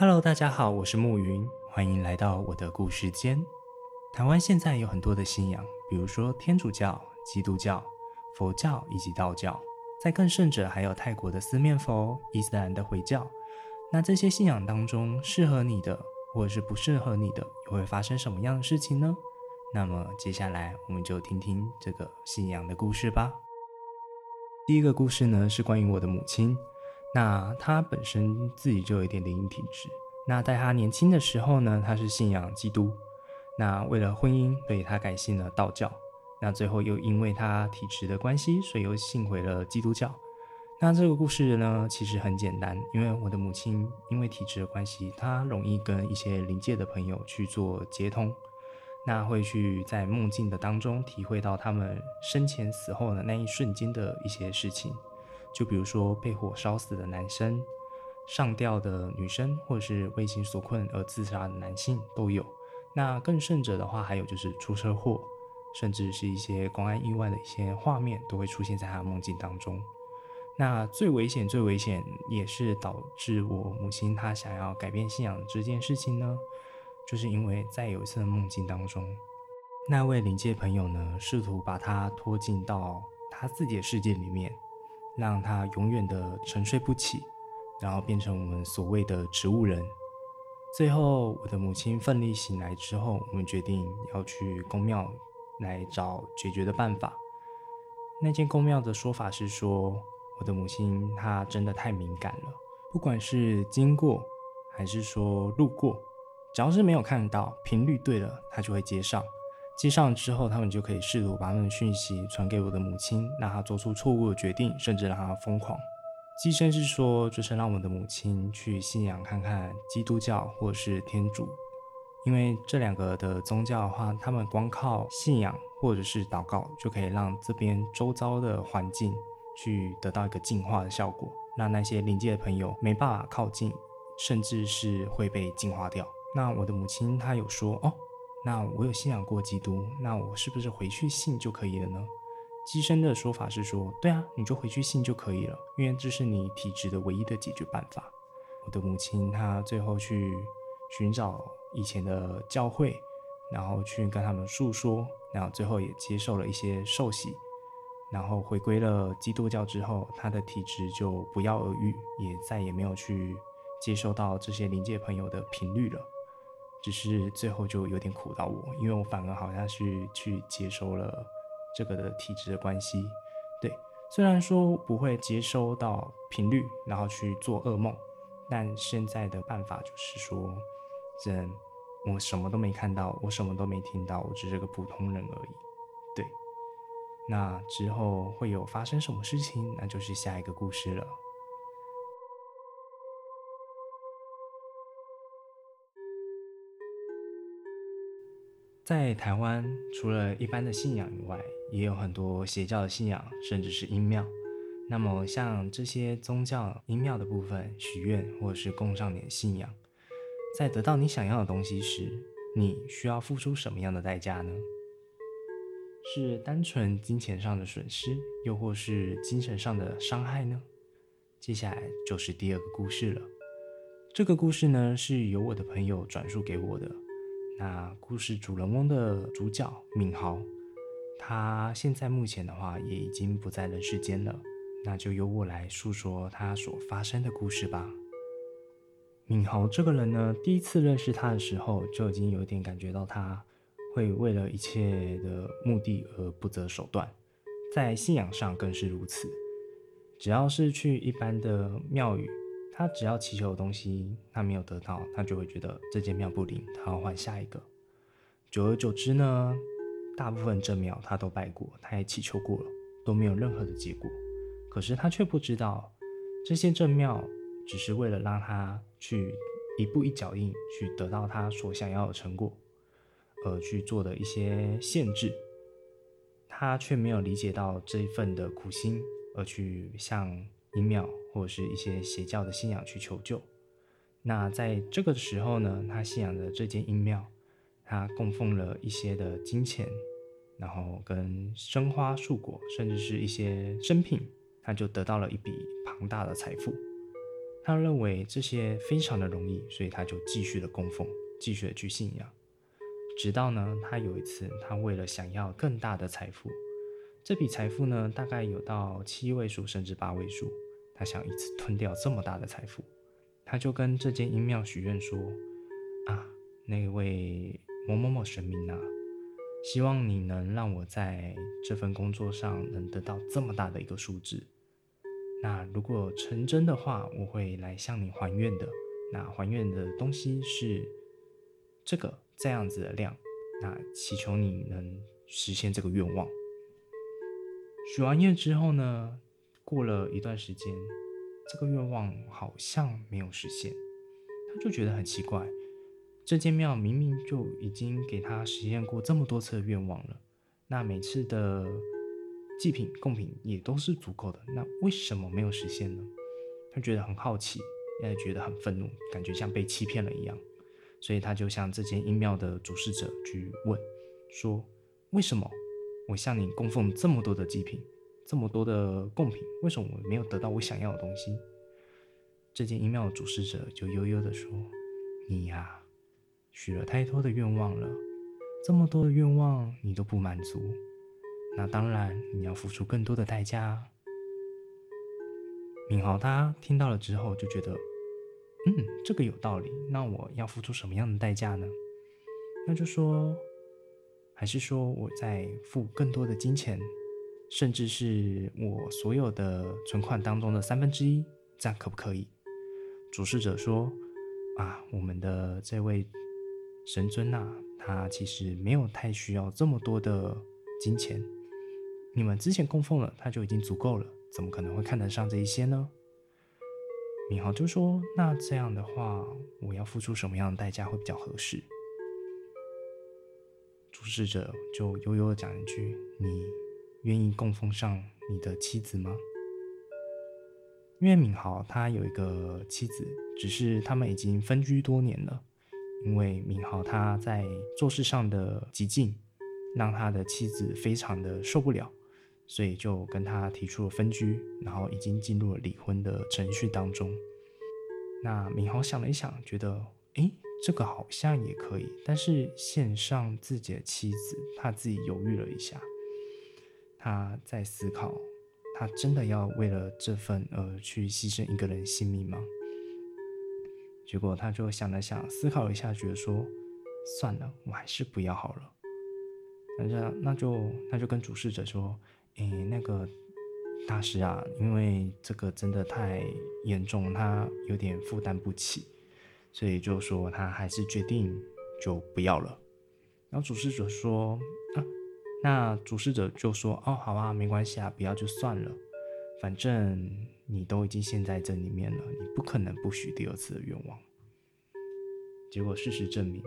Hello，大家好，我是暮云，欢迎来到我的故事间。台湾现在有很多的信仰，比如说天主教、基督教、佛教以及道教，在更甚者还有泰国的四面佛、伊斯兰的回教。那这些信仰当中，适合你的或者是不适合你的，又会发生什么样的事情呢？那么接下来我们就听听这个信仰的故事吧。第一个故事呢，是关于我的母亲。那他本身自己就有一点灵异体质。那在他年轻的时候呢，他是信仰基督。那为了婚姻，所以他改信了道教。那最后又因为他体质的关系，所以又信回了基督教。那这个故事呢，其实很简单，因为我的母亲因为体质的关系，她容易跟一些灵界的朋友去做接通。那会去在梦境的当中体会到他们生前死后的那一瞬间的一些事情，就比如说被火烧死的男生、上吊的女生，或者是为情所困而自杀的男性都有。那更甚者的话，还有就是出车祸，甚至是一些公安意外的一些画面都会出现在他的梦境当中。那最危险、最危险，也是导致我母亲她想要改变信仰这件事情呢。就是因为在有一次的梦境当中，那位灵界朋友呢，试图把他拖进到他自己的世界里面，让他永远的沉睡不起，然后变成我们所谓的植物人。最后，我的母亲奋力醒来之后，我们决定要去宫庙来找解决的办法。那间宫庙的说法是说，我的母亲她真的太敏感了，不管是经过还是说路过。只要是没有看到频率对了，她就会接上。接上之后，他们就可以试图把他们的讯息传给我的母亲，让她做出错误的决定，甚至让她疯狂。乩身是说，就是让我的母亲去信仰看看基督教或是天主，因为这两个的宗教的话，他们光靠信仰或者是祷告，就可以让这边周遭的环境去得到一个净化的效果，让那些灵界的朋友没办法靠近，甚至是会被净化掉。那我的母亲她有说哦，那我有信仰过基督，那我是不是回去信就可以了呢？乩身的说法是说，对啊，你就回去信就可以了，因为这是你体质的唯一的解决办法。我的母亲她最后去寻找以前的教会，然后去跟他们诉说，然后最后也接受了一些受洗，然后回归了基督教之后，她的体质就不药而愈，也再也没有去接受到这些灵界朋友的频率了。只是最后就有点苦到我，因为我反而好像是去接收了这个的体质的关系。对，虽然说不会接收到频率，然后去做噩梦，但现在的办法就是说，人我什么都没看到，我什么都没听到，我只是个普通人而已。对，那之后会有发生什么事情，那就是下一个故事了。在台湾，除了一般的信仰以外，也有很多邪教的信仰，甚至是阴庙。那么，像这些宗教阴庙的部分，许愿或者是供上你的信仰，在得到你想要的东西时，你需要付出什么样的代价呢？是单纯金钱上的损失，又或是精神上的伤害呢？接下来就是第二个故事了。这个故事呢，是由我的朋友转述给我的。那故事主人翁的主角敏豪，他现在目前的话也已经不在人世间了。那就由我来诉说他所发生的故事吧。敏豪这个人呢，第一次认识他的时候，就已经有点感觉到他会为了一切的目的而不择手段，在信仰上更是如此。只要是去一般的庙宇。他只要祈求的东西，他没有得到，他就会觉得这间庙不灵，他要换下一个。久而久之呢，大部分正庙他都拜过，他也祈求过了，都没有任何的结果。可是他却不知道，这些正庙只是为了让他去一步一脚印去得到他所想要的成果，而去做的一些限制。他却没有理解到这一份的苦心，而去向。阴庙或者是一些邪教的信仰去求救。那在这个时候呢，他信仰的这间阴庙，他供奉了一些的金钱，然后跟生花树果，甚至是一些珍品，他就得到了一笔庞大的财富。他认为这些非常的容易，所以他就继续的供奉，继续的去信仰。直到呢，他有一次，他为了想要更大的财富，这笔财富呢，大概有到七位数甚至八位数，他想一次吞掉这么大的财富，他就跟这间阴庙许愿说：“啊，那位某某某神明啊，希望你能让我在这份工作上能得到这么大的一个数字。那如果成真的话，我会来向你还愿的。那还愿的东西是这个。”这样子的量，那祈求你能实现这个愿望。许完愿之后呢，过了一段时间，这个愿望好像没有实现，他就觉得很奇怪。这间庙明明就已经给他实现过这么多次的愿望了，那每次的祭品贡品也都是足够的，那为什么没有实现呢？他觉得很好奇，也觉得很愤怒，感觉像被欺骗了一样。所以他就向这间阴庙的主事者去问，说：“为什么我向你供奉这么多的祭品，这么多的贡品，为什么我没有得到我想要的东西？”这间阴庙的主事者就悠悠地说：“你呀，许了太多的愿望了，这么多的愿望你都不满足，那当然你要付出更多的代价。”敏豪他听到了之后就觉得。嗯，这个有道理。那我要付出什么样的代价呢？那就说，还是说我再付更多的金钱，甚至是我所有的存款当中的三分之一，这样可不可以？主事者说：啊，我们的这位神尊呐，他其实没有太需要这么多的金钱，你们之前供奉了，他就已经足够了，怎么可能会看得上这一些呢？敏豪就说：“那这样的话，我要付出什么样的代价会比较合适？”主事者就悠悠的讲一句：“你愿意供奉上你的妻子吗？”因为敏豪他有一个妻子，只是他们已经分居多年了。因为敏豪他在做事上的激进，让他的妻子非常的受不了。所以就跟他提出了分居，然后已经进入了离婚的程序当中。那敏豪想了一想，觉得，诶，这个好像也可以。但是献上自己的妻子，他自己犹豫了一下，他在思考，他真的要为了这份而去牺牲一个人性命吗？结果他就想了想，思考了一下，觉得说，算了，我还是不要好了。那就那就那就跟主事者说。诶，那个大师啊，因为这个真的太严重，他有点负担不起，所以就说他还是决定就不要了。然后主事者说，那主事者就说哦，好啊，没关系啊，不要就算了，反正你都已经陷在这里面了，你不可能不许第二次的愿望。结果事实证明，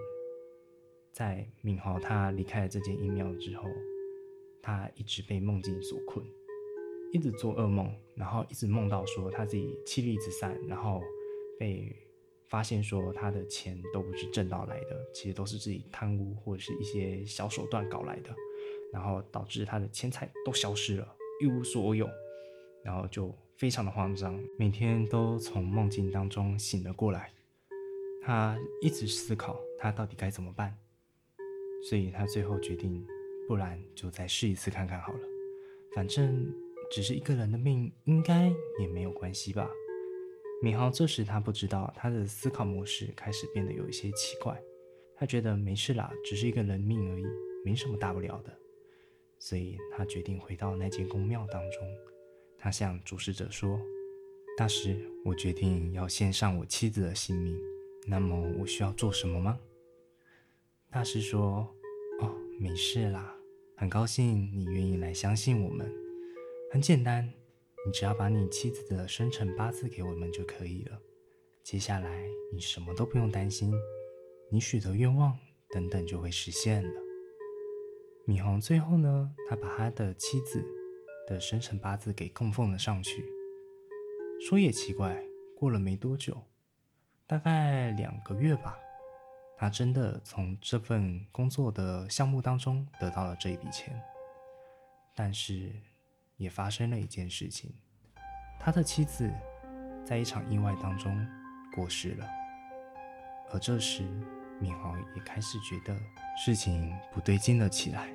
在敏豪他离开了这间阴庙之后。他一直被梦境所困，一直做噩梦，然后一直梦到说他自己妻离子散，然后被发现说他的钱都不是挣到来的，其实都是自己贪污或者是一些小手段搞来的，然后导致他的钱财都消失了，一无所有，然后就非常的慌张，每天都从梦境当中醒了过来，他一直思考他到底该怎么办，所以他最后决定。不然就再试一次看看好了，反正只是一个人的命，应该也没有关系吧。敏豪这时他不知道，他的思考模式开始变得有一些奇怪。他觉得没事啦，只是一个人命而已，没什么大不了的。所以他决定回到那间宫庙当中。他向主事者说：“大师，我决定要献上我妻子的性命，那么我需要做什么吗？”大师说。哦，没事啦，很高兴你愿意来相信我们。很简单，你只要把你妻子的生辰八字给我们就可以了。接下来你什么都不用担心，你许的愿望等等就会实现了。敏豪最后呢，他把他的妻子的生辰八字给供奉了上去。说也奇怪，过了没多久，大概两个月吧。他真的从这份工作的项目当中得到了这一笔钱，但是也发生了一件事情，他的妻子在一场意外当中过世了。而这时，敏豪也开始觉得事情不对劲了起来。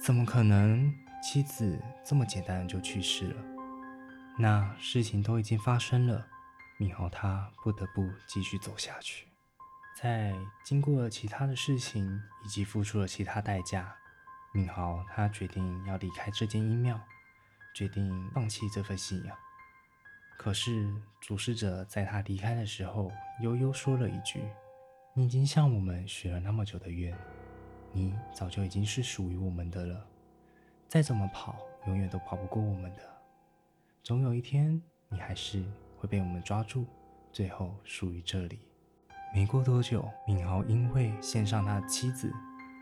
怎么可能妻子这么简单就去世了？那事情都已经发生了，敏豪他不得不继续走下去。在经过了其他的事情以及付出了其他代价，敏豪他决定要离开这间阴庙，决定放弃这份信仰。可是主事者在他离开的时候，悠悠说了一句：“你已经向我们许了那么久的愿，你早就已经是属于我们的了。再怎么跑，永远都跑不过我们的。总有一天，你还是会被我们抓住，最后属于这里。”没过多久，敏豪因为献上他的妻子，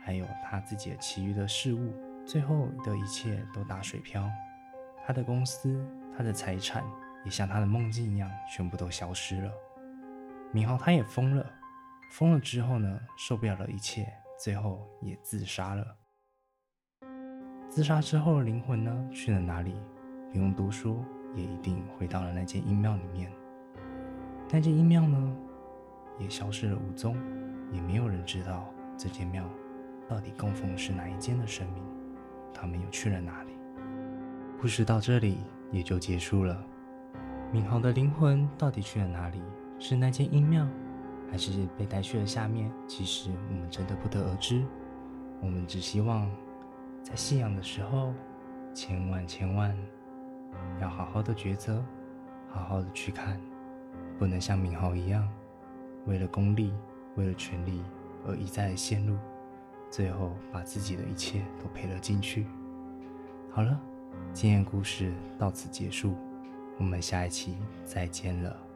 还有他自己的其余的事物，最后的一切都打水漂。他的公司，他的财产，也像他的梦境一样，全部都消失了。敏豪他也疯了，疯了之后呢，受不了了一切，最后也自杀了。自杀之后的灵魂呢，去了哪里？不用多说，也一定回到了那间阴庙里面。那间阴庙呢？也消失了无踪，也没有人知道这间庙到底供奉是哪一间的神明，他们又去了哪里？故事到这里也就结束了。敏豪的灵魂到底去了哪里？是那间阴庙，还是被带去了下面？其实我们真的不得而知。我们只希望在信仰的时候，千万千万要好好的抉择，好好的去看，不能像敏豪一样。为了功利，为了权力而一再的陷入，最后把自己的一切都赔了进去。好了，今天故事到此结束，我们下一期再见了。